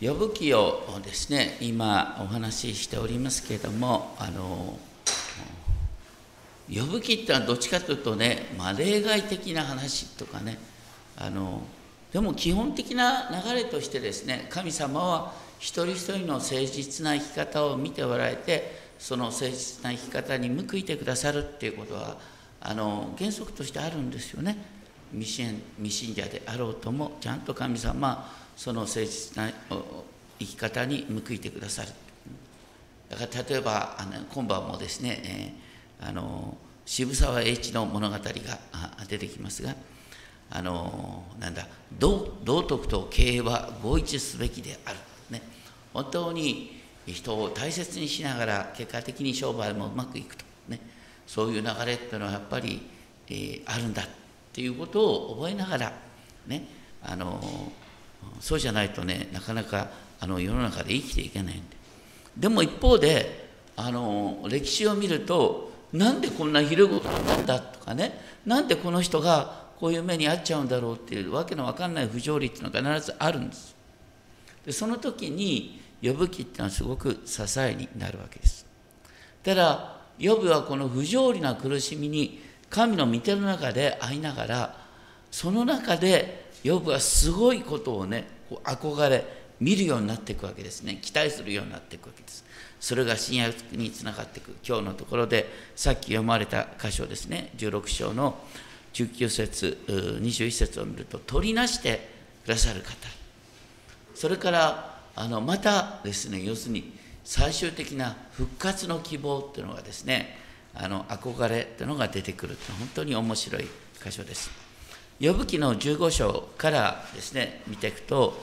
呼ぶ記をですね今お話ししておりますけれどもあの呼ぶ記ってのはどっちかというとね、まあ、例外的な話とかねあのでも基本的な流れとしてですね神様は一人一人の誠実な生き方を見ておられてその誠実な生き方に報いてくださるっていうことはあの原則としてあるんですよね。未信未信者であろうともちゃんと神様はその誠実な生き方に報いてくださる。だから例えばあの今晩もですね、えー、あの渋沢栄一の物語が出てきますがあのなんだ道徳と経営は合一すべきである、ね、本当に人を大切にしながら結果的に商売もうまくいくと、ね、そういう流れっていうのはやっぱり、えー、あるんだっていうことを覚えながら、ね、あのそうじゃないとねなかなかあの世の中で生きていけないんで。でも一方であの歴史を見るとなんでこんなひどいことになったとかねなんでこの人がこういう目に遭っちゃうんだろうっていうわけのわかんない不条理っていうのが必ずあるんです。でその時に呼ぶ記っていうのはすごく支えになるわけです。ただ呼ぶはこの不条理な苦しみに神の御手の中で会いながらその中で呼ぶはすごいことをね憧れ見るようになっていくわけですね。期待するようになっていくわけです。それが新約につながっていく。今日のところでさっき読まれた箇所ですね。16章の19節21節を見ると取りなしてくださる方。それからあのまたですね要するに最終的な復活の希望っていうのがですねあの憧れっていうのが出てくるって本当に面白い箇所です。呼ぶ記の15章からですね見ていくと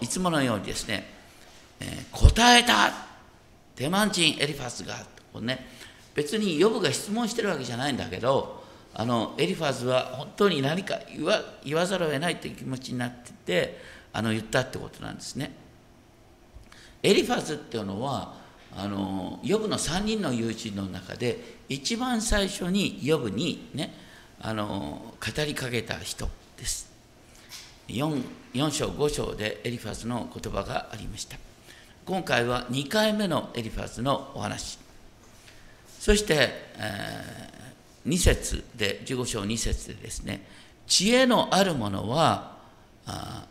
いつものようにですね、えー、答えたテマンチンエリファスがね別に呼ぶが質問してるわけじゃないんだけどあのエリファズは本当に何か言わ言わざるを得ないという気持ちになっててあの言ったってことなんですね。エリファズっていうのはあのヨブの3人の友人の中で一番最初にヨブにねあの語りかけた人です。4, 4章5章でエリファズの言葉がありました。今回は2回目のエリファズのお話。そして、えー2節で15章2節でですね知恵のあるものはあ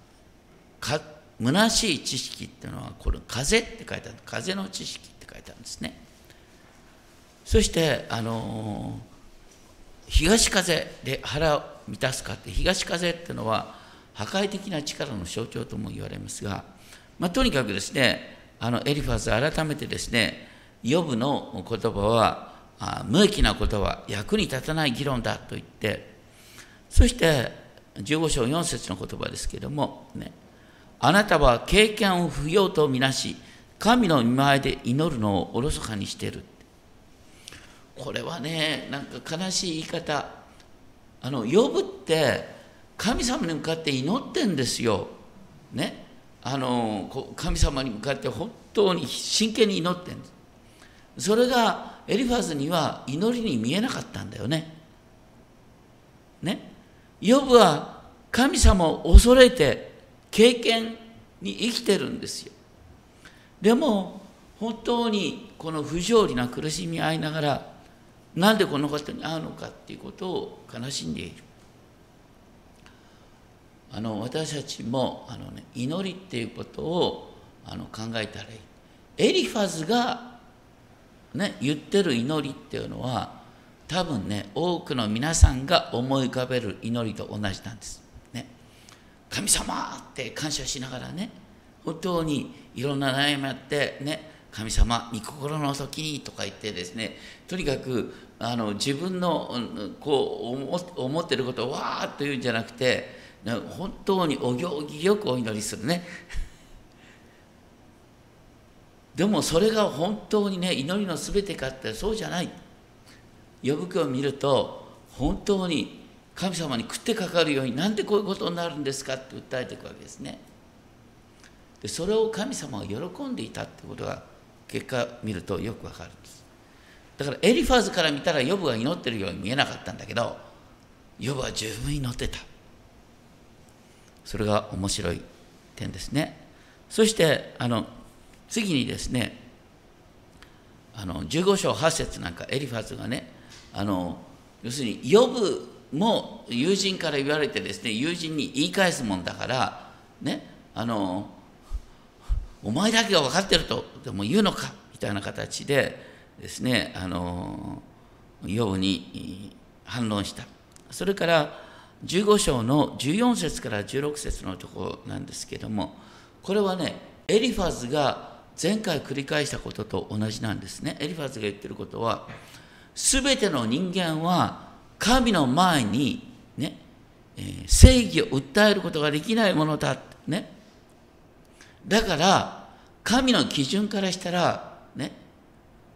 か虚しい知識っていうのはこれ風って書いてある風の知識って書いてあるんですねそしてあの東風で腹を満たすかって東風っていうのは破壊的な力の象徴とも言われますが、まあ、とにかくですねあのエリファズ改めてですねヨブの言葉は無益なことは役に立たない議論だと言ってそして15章4節の言葉ですけれども、ね、あなたは経験を不要とみなし神の見前で祈るのをおろそかにしている。これはねなんか悲しい言い方あの呼ぶって神様に向かって祈ってんですよねあの神様に向かって本当に真剣に祈ってんですそれがエリファズには祈りに見えなかったんだよね。ね。ヨブは神様を恐れて経験に生きてるんですよ。でも本当にこの不条理な苦しみ合いながらなんでこのことに会うのかっていうことを悲しんでいる。あの私たちもあの、ね、祈りっていうことをあの考えたらいい。エリファズがね、言ってる祈りっていうのは多分ね多くの皆さんが思い浮かべる祈りと同じなんです。ね、神様って感謝しながらね本当にいろんな悩みあってね神様御心の時にとか言ってですねとにかくあの自分のこう思ってることをわーっと言うんじゃなくて本当にお行儀よくお祈りするね。でもそれが本当にね祈りの全てかってそうじゃない。呼ぶ気を見ると本当に神様に食ってかかるようになんでこういうことになるんですかって訴えていくわけですね。でそれを神様が喜んでいたってことが結果見るとよくわかるんです。だからエリファーズから見たらヨブが祈ってるように見えなかったんだけどヨブは十分祈ってた。それが面白い点ですね。そしてあの次にですねあの15章8節なんかエリファーズがねあの要するに呼ぶも友人から言われてですね友人に言い返すもんだからねあのお前だけが分かってるとでも言うのかみたいな形でですねあのヨブに反論した。それから15章の14節から16節のところなんですけどもこれはねエリファズが前回繰り返したことと同じなんですね。エリファズが言ってることは全ての人間は神の前にね、え、正義を訴えることができないものだねだから神の基準からしたらね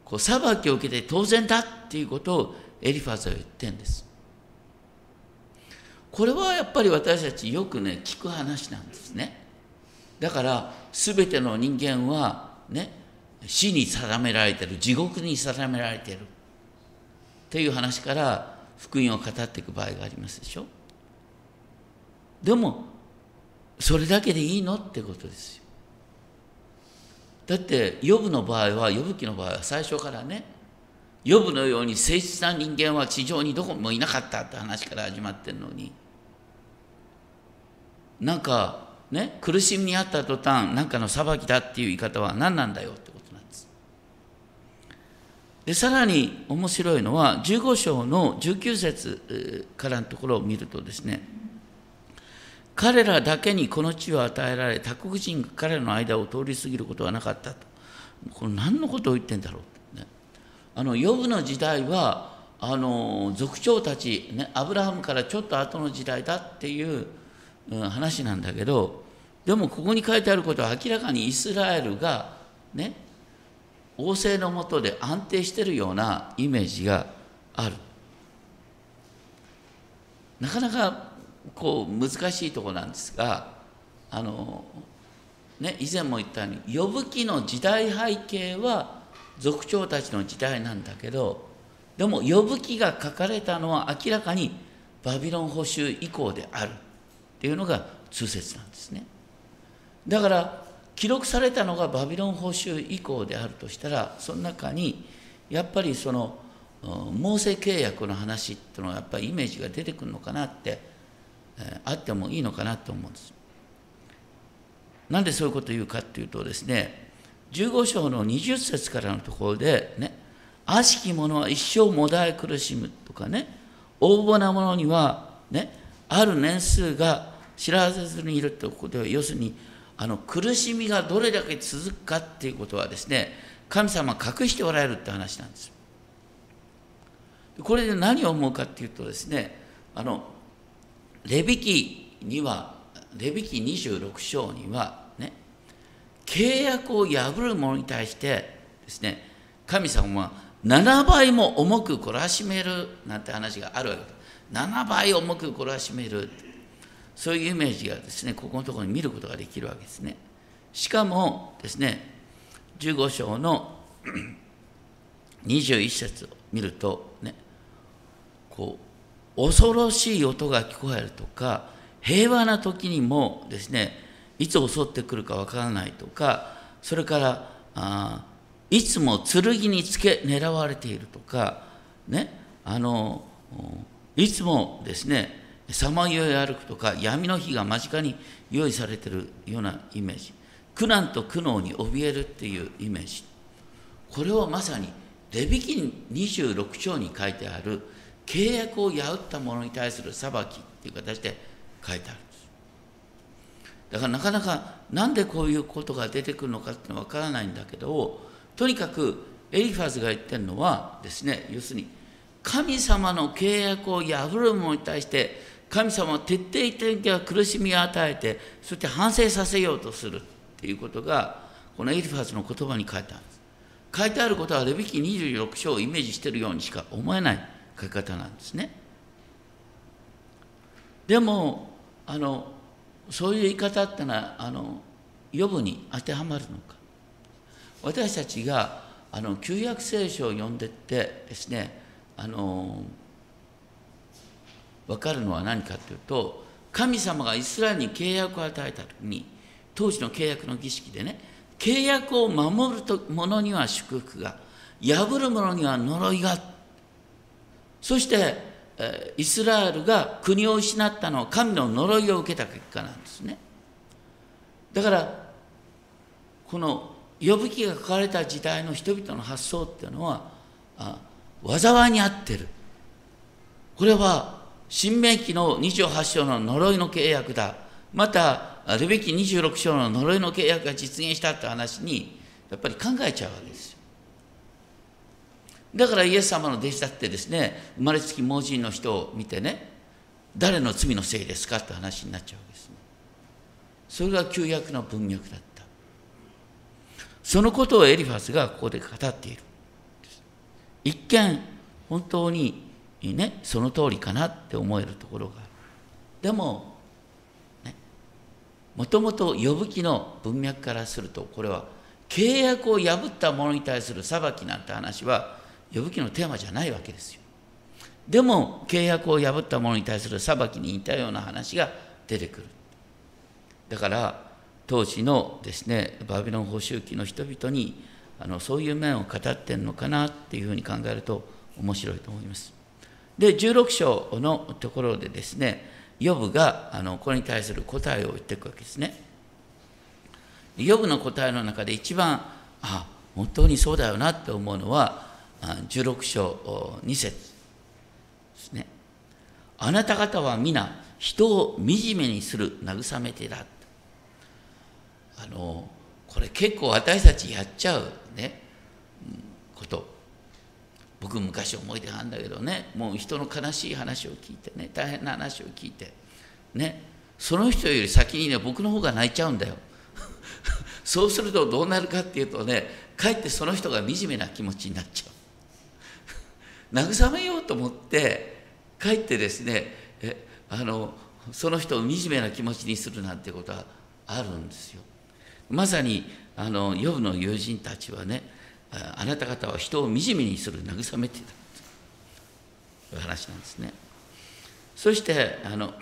こう裁きを受けて当然だっていうことをエリファーズは言ってんです。これはやっぱり私たちよくね聞く話なんですね。だから全ての人間はね死に定められてる地獄に定められてる。っていう話から福音を語っていく場合がありますでしょ。でもそれだけでいいのってことですよ。だってヨブの場合はヨブ記の場合は最初からねヨブのように誠実な人間は地上にどこもいなかったって話から始まってるのに。なんかね苦しみにあった途端何かの裁きだっていう言い方は何なんだよってことなんです。でさらに面白いのは15章の19節からのところを見るとですね彼らだけにこの地を与えられ他国人が彼らの間を通り過ぎることはなかったと。これ何のことを言ってんだろう、ね、あのヨブの時代はあの族長たち、ね、アブラハムからちょっと後の時代だっていう話なんだけどでもここに書いてあることは明らかにイスラエルがね王政のもとで安定してるようなイメージがある。なかなかこう難しいとこなんですがあのね以前も言ったように呼ぶ記の時代背景は族長たちの時代なんだけどでも呼ぶ記が書かれたのは明らかにバビロン捕囚以降である。っていうのが通説なんですね。だから記録されたのがバビロン捕囚以降であるとしたらその中にやっぱりそのモーセ契約の話っていうのはやっぱりイメージが出てくるのかなって、あってもいいのかなと思うんです。なんでそういうことを言うかっていうとですね15章の20節からのところでね悪しき者は一生もだえ苦しむとかね横暴な者にはねある年数が知らせずにいるということでは要するにあの苦しみがどれだけ続くかっていうことはですね神様隠しておられるって話なんです。これで何を思うかっていうとですねあのレビ記にはレビ記26章にはね契約を破る者に対してですね神様は7倍も重く懲らしめるなんて話があるわけ。です7倍重く懲らしめる。そういうイメージがですねここのところに見ることができるわけですね。しかもですね15章の 21節を見るとねこう恐ろしい音が聞こえるとか平和な時にもですねいつ襲ってくるかわからないとかそれからあいつも剣につけ狙われているとかねあのいつもですねさまよい歩くとか闇の日が間近に用意されているようなイメージ。苦難と苦悩に怯えるっていうイメージ。これはまさにレビキン26章に書いてある契約を破った者に対する裁きっていう形で書いてあるんです。だからなかなかなんでこういうことが出てくるのかっていうのは分からないんだけどとにかくエリファズが言ってるのはですね要するに神様の契約を破る者に対して神様は徹底的な苦しみを与えてそして反省させようとするっていうことがこのエリファズの言葉に書いてあるんです。書いてあることはレビキ26章をイメージしてるようにしか思えない。書き方なんですね。でもあのそういう言い方ってのはあの予部に当てはまるのか。私たちがあの旧約聖書を読んでってですねあの分かるのは何かというと神様がイスラエルに契約を与えた時に当時の契約の儀式でね契約を守る者には祝福が破る者には呪いがそしてイスラエルが国を失ったのは神の呪いを受けた結果なんですね。だからこの呼ぶ記が書かれた時代の人々の発想っていうのは災いに合ってる。これは新明記の28章の呪いの契約だ。またレビキ26章の呪いの契約が実現したって話にやっぱり考えちゃうわけです。だからイエス様の弟子だってですね生まれつき盲人の人を見てね誰の罪のせいですかって話になっちゃうわけですね。それが旧約の文脈だった。そのことをエリファスがここで語っている。一見本当にねその通りかなって思えるところがある。でももともと呼ぶ記の文脈からするとこれは契約を破った者に対する裁きなんて話は呼ぶ記のテーマじゃないわけですよ。でも契約を破った者に対する裁きに似たような話が出てくる。だから当時のですねバビロン捕囚期の人々にあのそういう面を語ってるのかなっていうふうに考えると面白いと思います。で16章のところでですねヨブがあのこれに対する答えを言っていくわけですね。ヨブの答えの中で一番あ本当にそうだよなって思うのは16章2節ですね。あなた方は皆人を惨めにする慰め手だ。あのこれ結構私たちやっちゃうね。こと。僕昔思い出があるんだけどね。もう人の悲しい話を聞いてね。大変な話を聞いて。ね。その人より先にね僕の方が泣いちゃうんだよ。そうするとどうなるかっていうとねかえってその人が惨めな気持ちになっちゃう。慰めようと思ってかえってですねえあのその人を惨めな気持ちにするなんてことはあるんですよ。まさにあのヨブの友人たちはねあなた方は人を惨めにする慰めてた。という話なんですね。そしてあの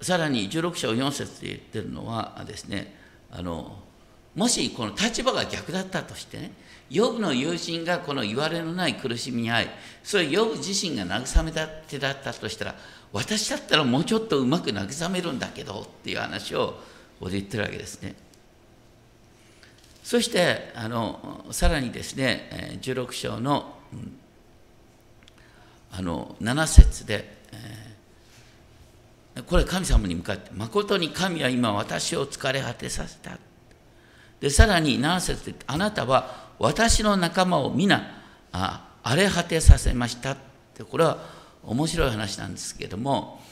さらに16章4節で言ってるのはですねあのもしこの立場が逆だったとしてねヨブの友人がこの言われのない苦しみに遭いそれヨブ自身が慰めた手だったとしたら私だったらもうちょっとうまく慰めるんだけどっていう話をここで言ってるわけですね。そしてあのさらにですね16章のあの7節で、これ神様に向かって「誠に神は今私を疲れ果てさせた」でさらに7節で「あなたは私の仲間を皆荒れ果てさせました」ってこれは面白い話なんですけども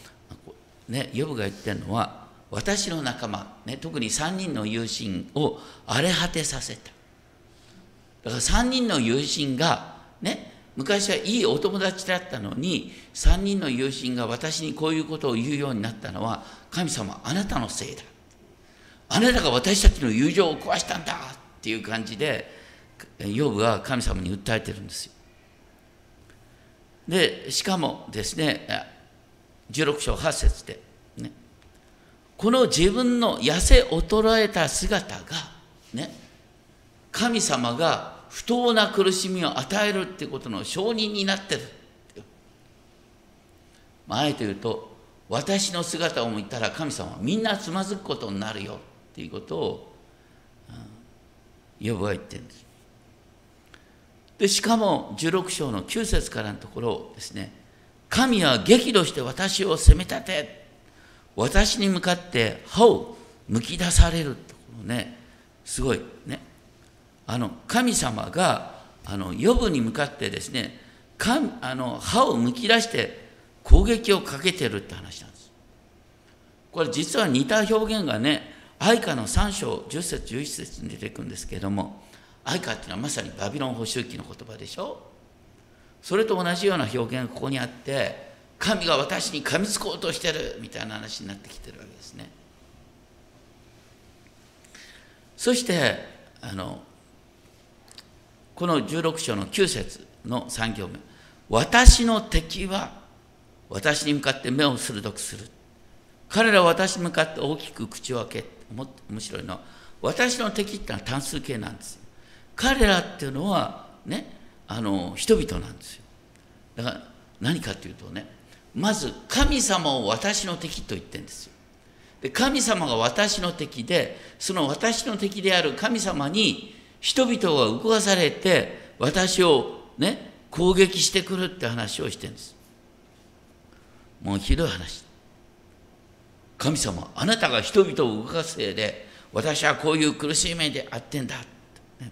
ねヨブが言ってるのは私の仲間、ね、特に3人の友人を荒れ果てさせた。だから3人の友人がね昔はいいお友達だったのに3人の友人が私にこういうことを言うようになったのは神様あなたのせいだ。あなたが私たちの友情を壊したんだっていう感じでヨブは神様に訴えてるんですよ。でしかもですね16章8節でねこの自分の痩せ衰えた姿がね神様が不当な苦しみを与えるってことの証人になってる。まあ、あえて言うと私の姿を見たら神様はみんなつまずくことになるよ。っていうことを、うん、ヨブは言ってるんです。でしかも16章の9節からのところですね。神は激怒して私を責め立て私に向かって歯をむき出されるってこのね。すごいね。あの神様があの予部に向かってですねあの歯をむき出して攻撃をかけてるって話なんです。これ実は似た表現がね愛花の3章10節11節に出てくるんですけれども愛花っていうのはまさにバビロン捕囚期の言葉でしょ？それと同じような表現がここにあって神が私に噛みつこうとしてるみたいな話になってきてるわけですね。そしてあのこの16章の9節の3行目私の敵は私に向かって目を鋭くする。彼らは私に向かって大きく口を開け面白いのは私の敵ってのは単数形なんですよ。彼らっていうのはねあの人々なんですよ。だから何かっていうとねまず神様を私の敵と言ってるんですよ。で神様が私の敵でその私の敵である神様に人々が動かされて私をね攻撃してくるって話をしてるんです。もうひどい話。神様あなたが人々を動かすせいで私はこういう苦しい目であってんだ、ね、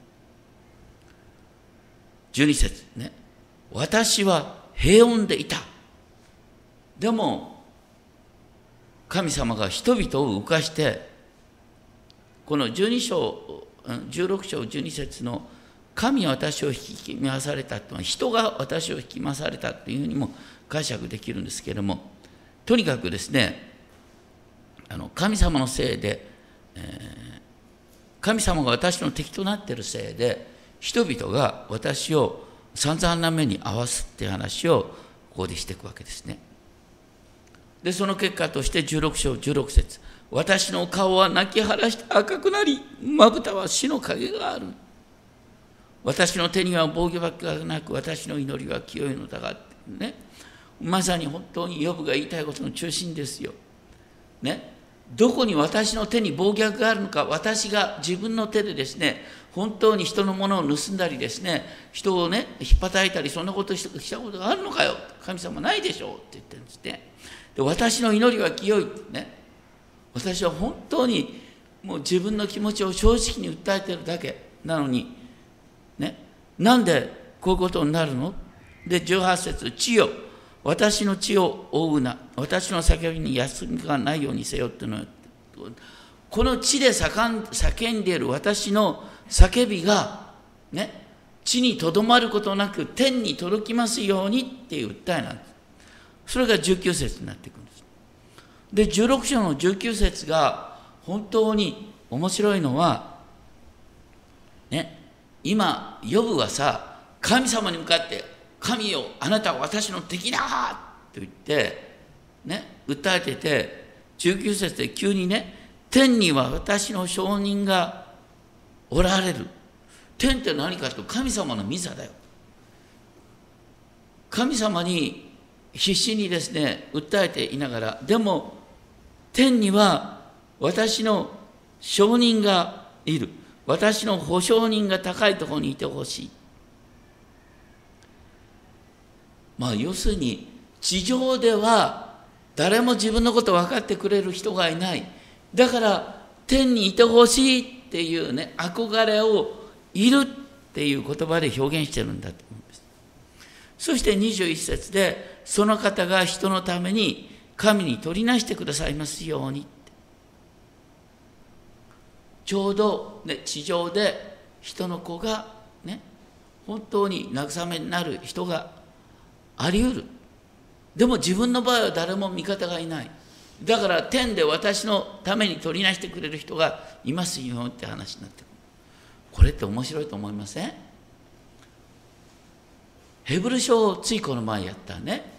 12節ね。私は平穏でいた。でも神様が人々を動かしてこの12章16章12節の神は私を引き回されたというのは人が私を引き回されたというふうにも解釈できるんですけれどもとにかくですねあの神様のせいで、えー、神様が私の敵となっているせいで人々が私を散々な目に合わすっていう話をここでしていくわけですね。でその結果として16章16節私の顔は泣き晴らして赤くなりまぶたは死の影がある私の手には防御幕がなく私の祈りは清いのだがってねまさに本当にヨブが言いたいことの中心ですよ。ねどこに私の手に暴虐があるのか私が自分の手でですね本当に人のものを盗んだりですね人をねひっぱたいたりそんなことしたことがあるのかよ。神様ないでしょうって言ってるんですねで私の祈りは清いってね。私は本当にもう自分の気持ちを正直に訴えてるだけ。なのにね。なんでこういうことになるの？で18節地よ。私の血を追うな。私の叫びに休みがないようにせよっていうのはこの地で叫んでいる私の叫びがね地にとどまることなく天に届きますようにっていう訴えなんです。それが19節になっていくんです。で16章の19節が本当に面白いのはね今ヨブはさ神様に向かって神よあなたは私の敵だと言ってね訴えてて19節で急にね天には私の証人がおられる。天って何かというと神様の御座だよ。神様に必死にですね訴えていながらでも天には私の証人がいる。私の保証人が高いところにいてほしい。まあ要するに地上では誰も自分のこと分かってくれる人がいない。だから天にいてほしいっていうね憧れをいるっていう言葉で表現してるんだと思うんです。そして21節でその方が人のために神に取りなしてくださいますようにちょうど、ね、地上で人の子がね本当に慰めになる人があり得る。でも自分の場合は誰も味方がいない。だから天で私のために取りなしてくれる人がいますよって話になってくる。これって面白いと思いません？ヘブル書をついこの前やったね。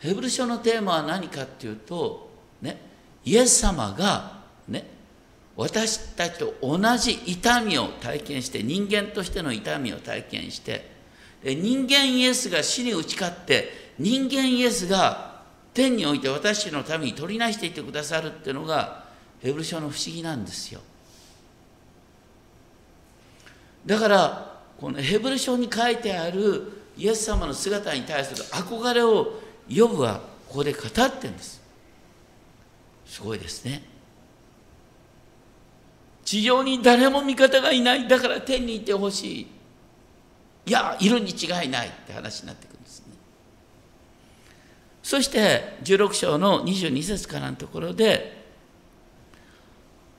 ヘブル書のテーマは何かっていうとねイエス様がね私たちと同じ痛みを体験して人間としての痛みを体験して人間イエスが死に打ち勝って人間イエスが天において私のために取りなしていってくださるっていうのがヘブル書の不思議なんですよ。だからこのヘブル書に書いてあるイエス様の姿に対する憧れをヨブはここで語ってるんです。すごいですね。地上に誰も味方がいない。だから天にいてほしい。いやいるに違いないって話になってくるんですね。そして16章の22節からのところで、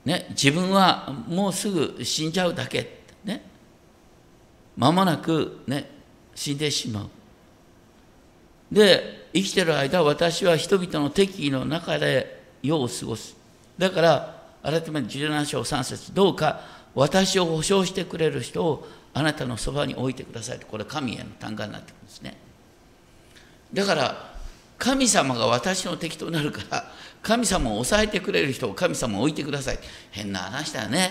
ね、自分はもうすぐ死んじゃうだけね間もなくね死んでしまう。で生きてる間私は人々の敵意の中で世を過ごす。だから改めて17章3節どうか私を保証してくれる人をあなたのそばに置いてくださいこれ神への単価になってくるんですね。だから神様が私の敵となるから神様を抑えてくれる人を神様を置いてください。変な話だよね。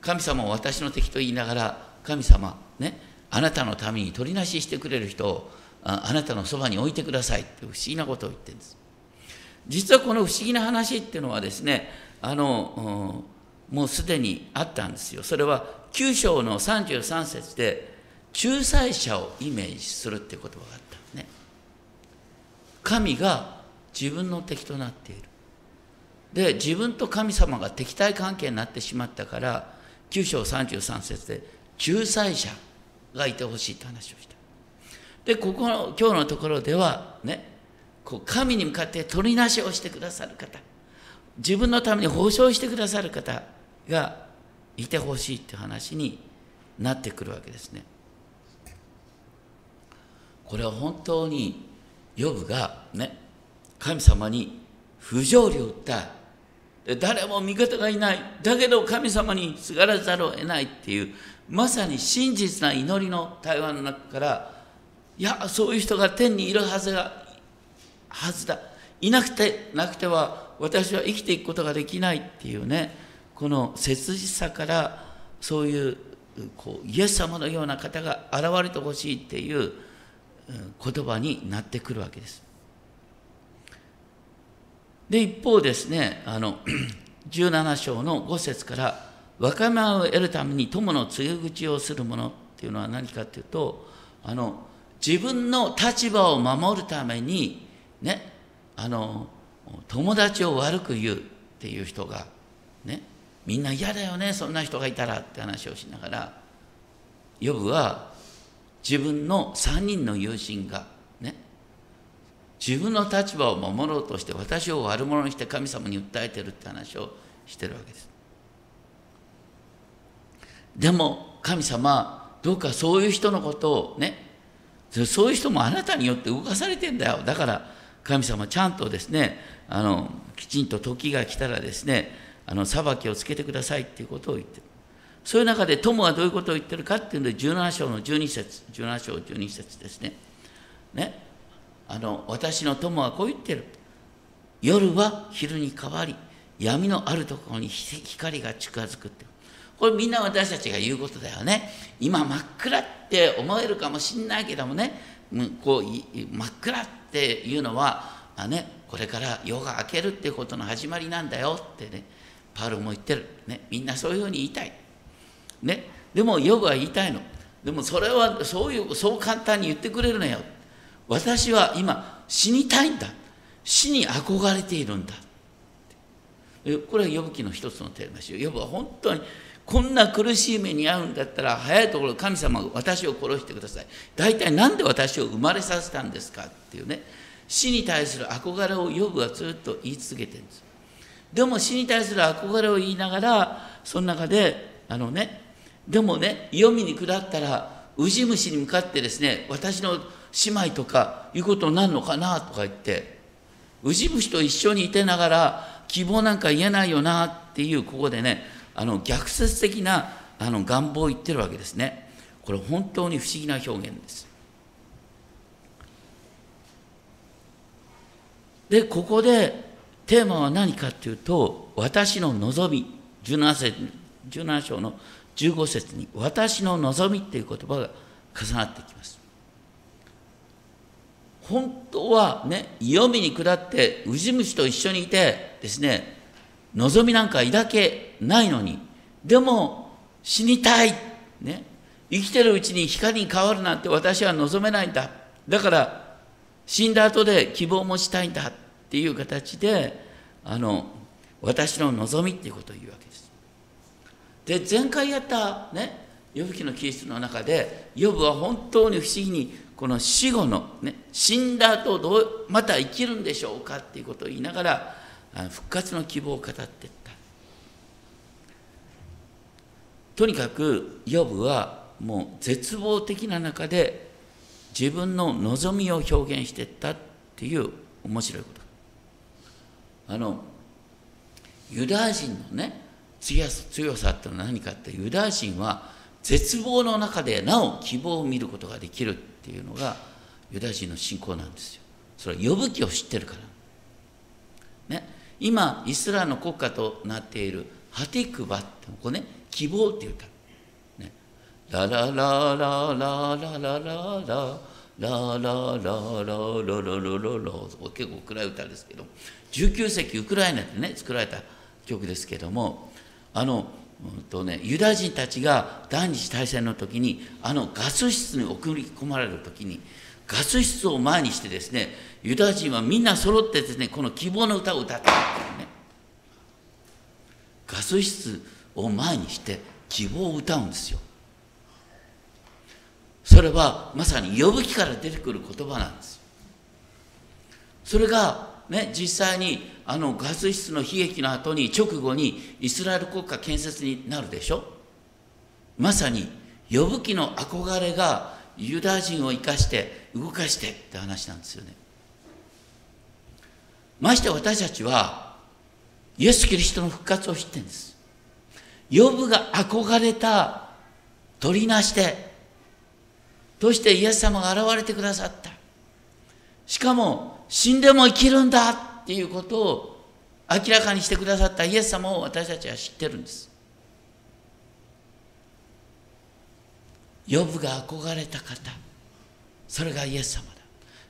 神様を私の敵と言いながら神様ねあなたのために取りなししてくれる人をあなたのそばに置いてください。って不思議なことを言ってるんです。実はこの不思議な話っていうのはですねあのもうすでにあったんですよ。それは9章の33節で仲裁者をイメージするって言葉があったね。神が自分の敵となっている。で自分と神様が敵対関係になってしまったから9章33節で仲裁者がいてほしいと話をした。でここの今日のところではねこう神に向かって取りなしをしてくださる方自分のために保証してくださる方がいてほしいって話になってくるわけですね。これは本当にヨブがね神様に不条理を訴え誰も味方がいないだけど神様にすがらざるを得ないっていうまさに真実な祈りの対話の中からいやそういう人が天にいるはずがはずだいなくてなくては私は生きていくことができないっていうねこの切実さからそういうこうイエス様のような方が現れてほしいっていう言葉になってくるわけです。で一方ですねあの 17章の5節から若者を得るために友の告げ口をするものっていうのは何かっていうとあの自分の立場を守るためにねあの友達を悪く言うっていう人がねみんな嫌だよねそんな人がいたらって話をしながらヨブは自分の3人の友人がね自分の立場を守ろうとして私を悪者にして神様に訴えてるって話をしてるわけです。でも神様どうかそういう人のことをねそういう人もあなたによって動かされてんだよ。だから神様ちゃんとですねあのきちんと時が来たらですねあの裁きをつけてくださいっていうことを言ってる。そういう中で友はどういうことを言ってるかっていうので17章の12節17章12節ですね。ね。あの私の友はこう言ってる。夜は昼に変わり闇のあるところに光が近づくって。これみんな私たちが言うことだよね。今真っ暗って思えるかもしんないけどもね。こう真っ暗っていうのはあ、ね、これから夜が明けるっていうことの始まりなんだよってね。パウロも言ってる、ね、みんなそういうふうに言いたい、ね、でもヨブは言いたいの。でもそれはそういうそう簡単に言ってくれるなよ。私は今死にたいんだ。死に憧れているんだ。これはヨブ記の一つのテーマですよ。ヨブは本当にこんな苦しい目に遭うんだったら早いところ神様が私を殺してください。大体何で私を生まれさせたんですかっていうね。死に対する憧れをヨブはずっと言い続けてるんです。でも死に対する憧れを言いながらその中であのねでもね読みに下ったらウジ虫に向かってですね私の姉妹とかいうことになるのかなとか言ってウジ虫と一緒にいてながら希望なんか言えないよなっていうここでねあの逆説的なあの願望を言ってるわけですね。これ本当に不思議な表現です。でここでテーマは何かっていうと、私の望み、17, 節17章の15節に、私の望みっていう言葉が重なってきます。本当はね、読みに下って、ウジ虫と一緒にいてですね、望みなんか抱けないのに、でも死にたい、ね、生きてるうちに光に変わるなんて私は望めないんだ。だから死んだ後で希望もしたいんだっていう形であの私の望みっていうことを言うわけです。で前回やったね呼ぶ記のキリストの中でヨブは本当に不思議にこの死後の、ね、死んだ後どうまた生きるんでしょうかっていうことを言いながら復活の希望を語っていったとにかくヨブはもう絶望的な中で自分の望みを表現していったっていう面白いことあのユダヤ人のね強さってのは何かってユダヤ人は絶望の中でなお希望を見ることができるっていうのがユダヤ人の信仰なんですよ。それは呼ぶ気を知ってるから。ね。今イスラエルの国家となっているハティクバってここね希望っていう歌ね。ララララララララララ。ララララララララ結構暗い歌ですけど19世紀ウクライナでね作られた曲ですけどもあのうんとね、ユダヤ人たちが第二次大戦の時にあのガス室に送り込まれる時にガス室を前にしてですねユダヤ人はみんな揃ってですねこの希望の歌を歌ってるんですねガス室を前にして希望を歌うんですよそれはまさに呼ぶ気から出てくる言葉なんです。それがね実際にあのガス室の悲劇の後に直後にイスラエル国家建設になるでしょ？まさに呼ぶ気の憧れがユダヤ人を生かして動かしてって話なんですよね。まして私たちはイエス・キリストの復活を知ってるんです。ヨブが憧れた取りなしてとしてイエス様が現れてくださった？しかも死んでも生きるんだっていうことを明らかにしてくださったイエス様を私たちは知ってるんです。ヨブが憧れた方それがイエス様だ。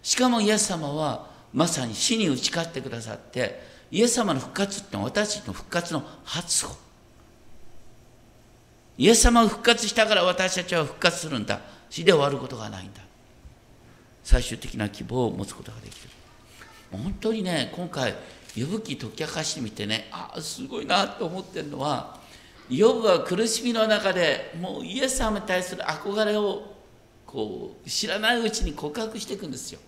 しかもイエス様はまさに死に打ち勝ってくださってイエス様の復活ってのは私たちの復活の発歩。イエス様が復活したから私たちは復活するんだ。死で終わることがないんだ最終的な希望を持つことができる本当にね今回呼ぶ気解き明かしてみてねああすごいなと思ってるのはヨブは苦しみの中でもうイエス様に対する憧れをこう知らないうちに告白していくんですよ。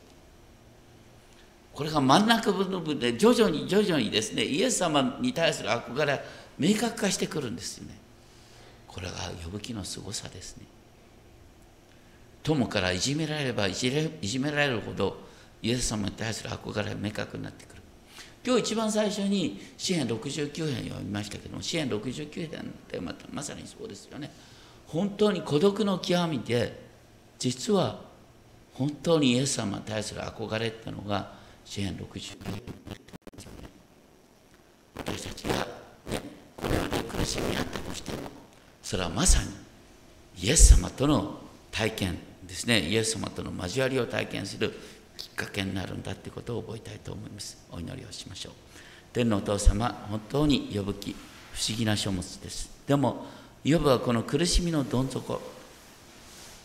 これが真ん中部分で徐々に徐々にですねイエス様に対する憧れ明確化してくるんですよね。これが呼ぶ気のすごさですね。友からいじめられればいじれいじめられるほどイエス様に対する憧れが明確になってくる。今日一番最初に詩篇69編読みましたけども詩篇69編ってままさにそうですよね。本当に孤独の極みで実は本当にイエス様に対する憧れってのが詩篇69編私たちが、これまで苦しみあったとしてもそれはまさにイエス様との体験。ですねイエス様との交わりを体験するきっかけになるんだってことを覚えたいと思います。お祈りをしましょう。天のお父様本当に呼ぶ気不思議な書物です。でも呼ぶはこの苦しみのどん底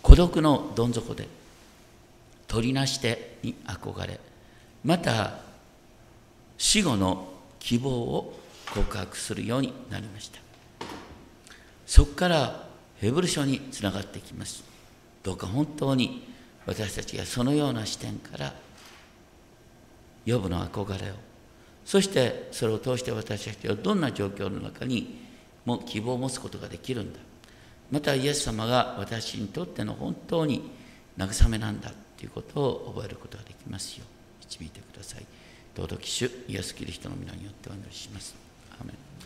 孤独のどん底で取りなしてに憧れまた死後の希望を告白するようになりました。そこからヘブル書につながってきます。どうか本当に私たちがそのような視点から予部の憧れをそしてそれを通して私たちはどんな状況の中にも希望を持つことができるんだまたイエス様が私にとっての本当に慰めなんだということを覚えることができますよ導いてください。尊き主イエス・キリストの皆によってお祈りします。アメン